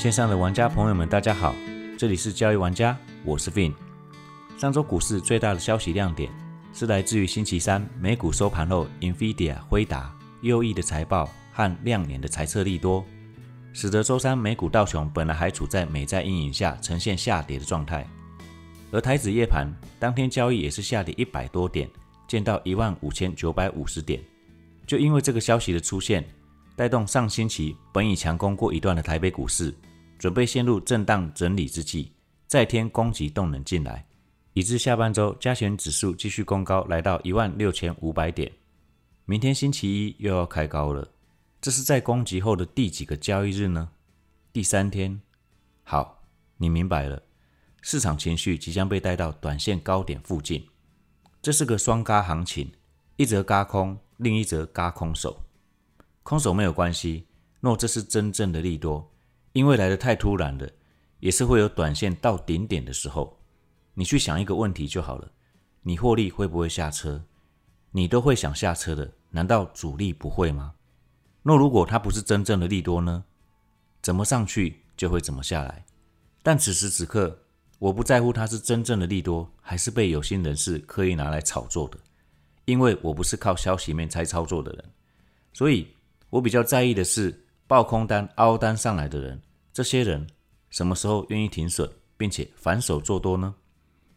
线上的玩家朋友们，大家好，这里是交易玩家，我是 Vin。上周股市最大的消息亮点是来自于星期三美股收盘后，Nvidia 辉达优异的财报和亮眼的财测利多，使得周三美股道琼本来还处在美债阴影下呈现下跌的状态，而台指夜盘当天交易也是下跌一百多点，见到一万五千九百五十点。就因为这个消息的出现，带动上星期本已强攻过一段的台北股市。准备陷入震荡整理之际，再添攻击动能进来，以致下半周加权指数继续攻高，来到一万六千五百点。明天星期一又要开高了，这是在攻击后的第几个交易日呢？第三天。好，你明白了，市场情绪即将被带到短线高点附近，这是个双嘎行情，一则嘎空，另一则嘎空手。空手没有关系，若这是真正的利多。因为来的太突然了，也是会有短线到顶点的时候。你去想一个问题就好了：你获利会不会下车？你都会想下车的，难道主力不会吗？那如果它不是真正的利多呢？怎么上去就会怎么下来。但此时此刻，我不在乎它是真正的利多，还是被有心人士刻意拿来炒作的，因为我不是靠消息面才操作的人，所以我比较在意的是。爆空单、凹单上来的人，这些人什么时候愿意停损，并且反手做多呢？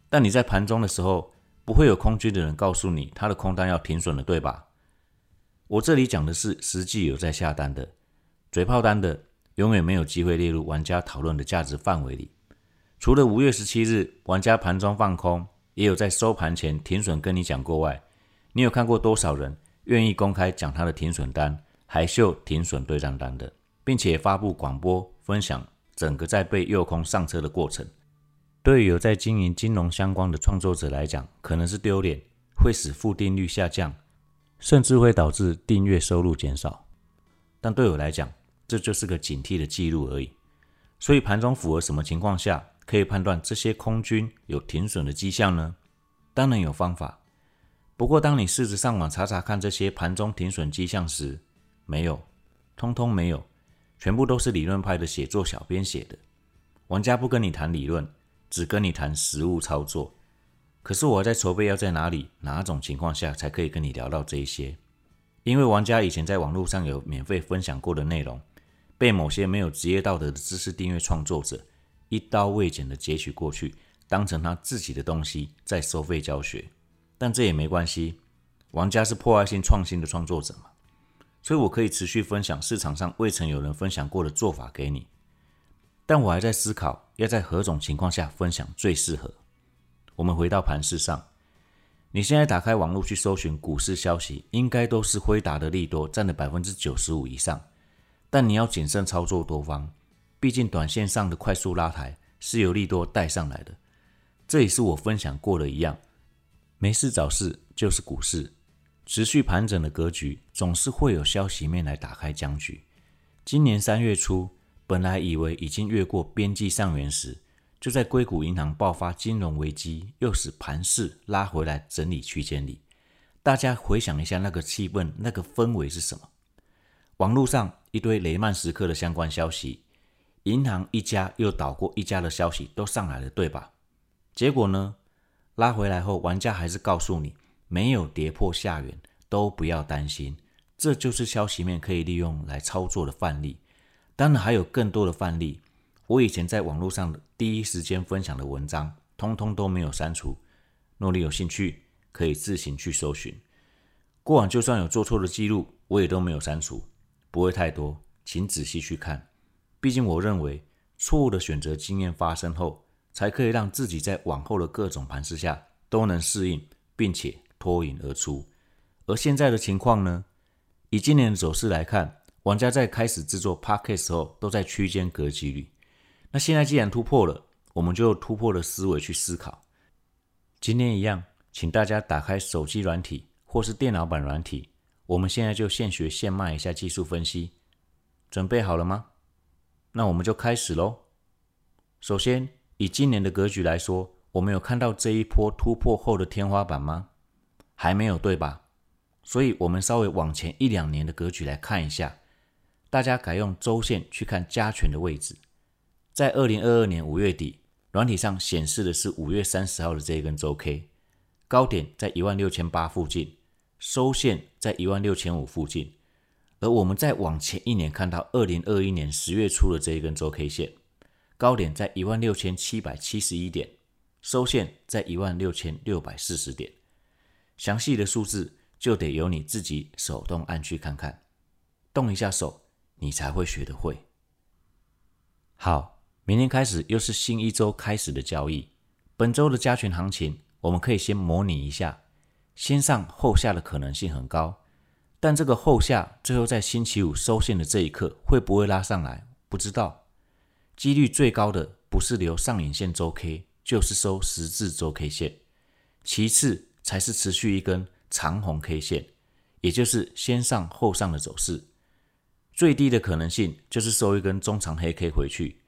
但你在盘中的时候，不会有空军的人告诉你他的空单要停损了，对吧？我这里讲的是实际有在下单的，嘴炮单的永远没有机会列入玩家讨论的价值范围里。除了五月十七日玩家盘中放空，也有在收盘前停损跟你讲过外，你有看过多少人愿意公开讲他的停损单？海秀停损对账单的，并且发布广播分享整个在被诱空上车的过程。对于有在经营金融相关的创作者来讲，可能是丢脸，会使付定率下降，甚至会导致订阅收入减少。但对我来讲，这就是个警惕的记录而已。所以盘中符合什么情况下可以判断这些空军有停损的迹象呢？当然有方法。不过当你试着上网查查看这些盘中停损迹象时，没有，通通没有，全部都是理论派的写作小编写的。玩家不跟你谈理论，只跟你谈实物操作。可是我在筹备要在哪里、哪种情况下才可以跟你聊到这一些？因为玩家以前在网络上有免费分享过的内容，被某些没有职业道德的知识订阅创作者一刀未剪的截取过去，当成他自己的东西在收费教学。但这也没关系，玩家是破坏性创新的创作者嘛。所以，我可以持续分享市场上未曾有人分享过的做法给你，但我还在思考要在何种情况下分享最适合。我们回到盘市上，你现在打开网络去搜寻股市消息，应该都是辉达的利多占了百分之九十五以上。但你要谨慎操作多方，毕竟短线上的快速拉抬是由利多带上来的。这也是我分享过的一样，没事找事就是股市。持续盘整的格局，总是会有消息面来打开僵局。今年三月初，本来以为已经越过边际上缘时，就在硅谷银行爆发金融危机，又使盘势拉回来整理区间里。大家回想一下那个气氛、那个氛围是什么？网络上一堆雷曼时刻的相关消息，银行一家又倒过一家的消息都上来了，对吧？结果呢？拉回来后，玩家还是告诉你。没有跌破下缘都不要担心，这就是消息面可以利用来操作的范例。当然还有更多的范例，我以前在网络上第一时间分享的文章，通通都没有删除。若你有兴趣，可以自行去搜寻。过往就算有做错的记录，我也都没有删除，不会太多，请仔细去看。毕竟我认为，错误的选择经验发生后，才可以让自己在往后的各种盘势下都能适应，并且。脱颖而出，而现在的情况呢？以今年的走势来看，玩家在开始制作 p a c k e t 时候都在区间格局里。那现在既然突破了，我们就突破的思维去思考。今天一样，请大家打开手机软体或是电脑版软体，我们现在就现学现卖一下技术分析。准备好了吗？那我们就开始喽。首先，以今年的格局来说，我们有看到这一波突破后的天花板吗？还没有对吧？所以，我们稍微往前一两年的格局来看一下。大家改用周线去看加权的位置，在二零二二年五月底，软体上显示的是五月三十号的这一根周 K，高点在一万六千八附近，收线在一万六千五附近。而我们再往前一年看到二零二一年十月初的这一根周 K 线，高点在一万六千七百七十一点，收线在一万六千六百四十点。详细的数字就得由你自己手动按去看看，动一下手，你才会学得会。好，明天开始又是新一周开始的交易。本周的加权行情，我们可以先模拟一下，先上后下的可能性很高，但这个后下最后在星期五收线的这一刻会不会拉上来，不知道。几率最高的不是留上影线周 K，就是收十字周 K 线，其次。才是持续一根长红 K 线，也就是先上后上的走势。最低的可能性就是收一根中长黑 K 回去。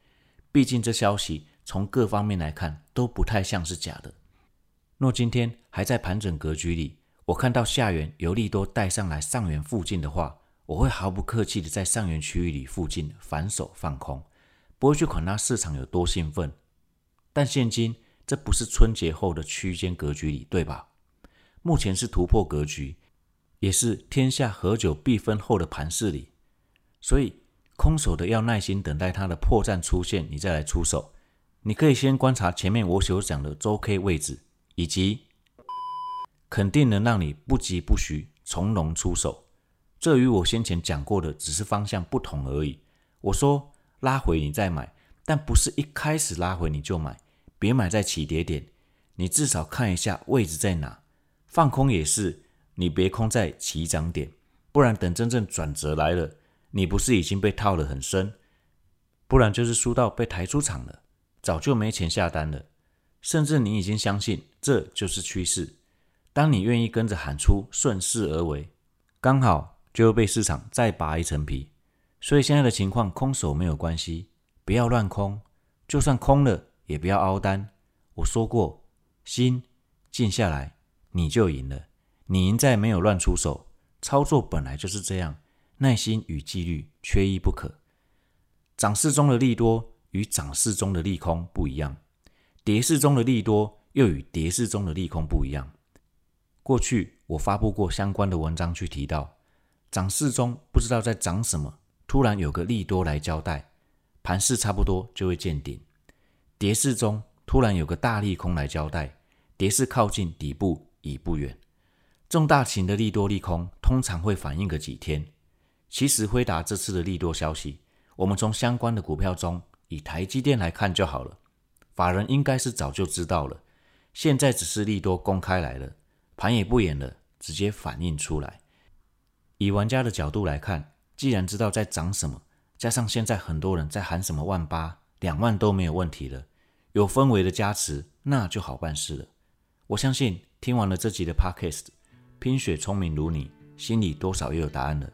毕竟这消息从各方面来看都不太像是假的。若今天还在盘整格局里，我看到下缘有利多带上来上缘附近的话，我会毫不客气的在上缘区域里附近反手放空，不会去管它市场有多兴奋。但现今这不是春节后的区间格局里，对吧？目前是突破格局，也是天下合久必分后的盘势里，所以空手的要耐心等待它的破绽出现，你再来出手。你可以先观察前面我所讲的周 K 位置，以及肯定能让你不急不徐从容出手。这与我先前讲过的只是方向不同而已。我说拉回你再买，但不是一开始拉回你就买，别买在起跌点，你至少看一下位置在哪。放空也是，你别空在起涨点，不然等真正转折来了，你不是已经被套得很深，不然就是输到被抬出场了，早就没钱下单了，甚至你已经相信这就是趋势，当你愿意跟着喊出顺势而为，刚好就会被市场再拔一层皮。所以现在的情况，空手没有关系，不要乱空，就算空了也不要凹单。我说过，心静下来。你就赢了，你赢在没有乱出手。操作本来就是这样，耐心与纪律缺一不可。涨势中的利多与涨势中的利空不一样，跌势中的利多又与跌势中的利空不一样。过去我发布过相关的文章，去提到涨势中不知道在涨什么，突然有个利多来交代，盘势差不多就会见顶；跌势中突然有个大利空来交代，跌势靠近底部。已不远，重大型的利多利空通常会反映个几天。其实辉达这次的利多消息，我们从相关的股票中，以台积电来看就好了。法人应该是早就知道了，现在只是利多公开来了，盘也不演了，直接反映出来。以玩家的角度来看，既然知道在涨什么，加上现在很多人在喊什么万八、两万都没有问题了，有氛围的加持，那就好办事了。我相信。听完了这集的 Podcast，拼雪聪明如你，心里多少也有答案了。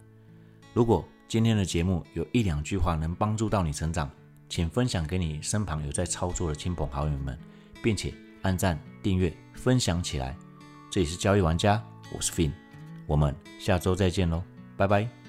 如果今天的节目有一两句话能帮助到你成长，请分享给你身旁有在操作的亲朋好友们，并且按赞、订阅、分享起来。这里是交易玩家，我是 Fin，我们下周再见喽，拜拜。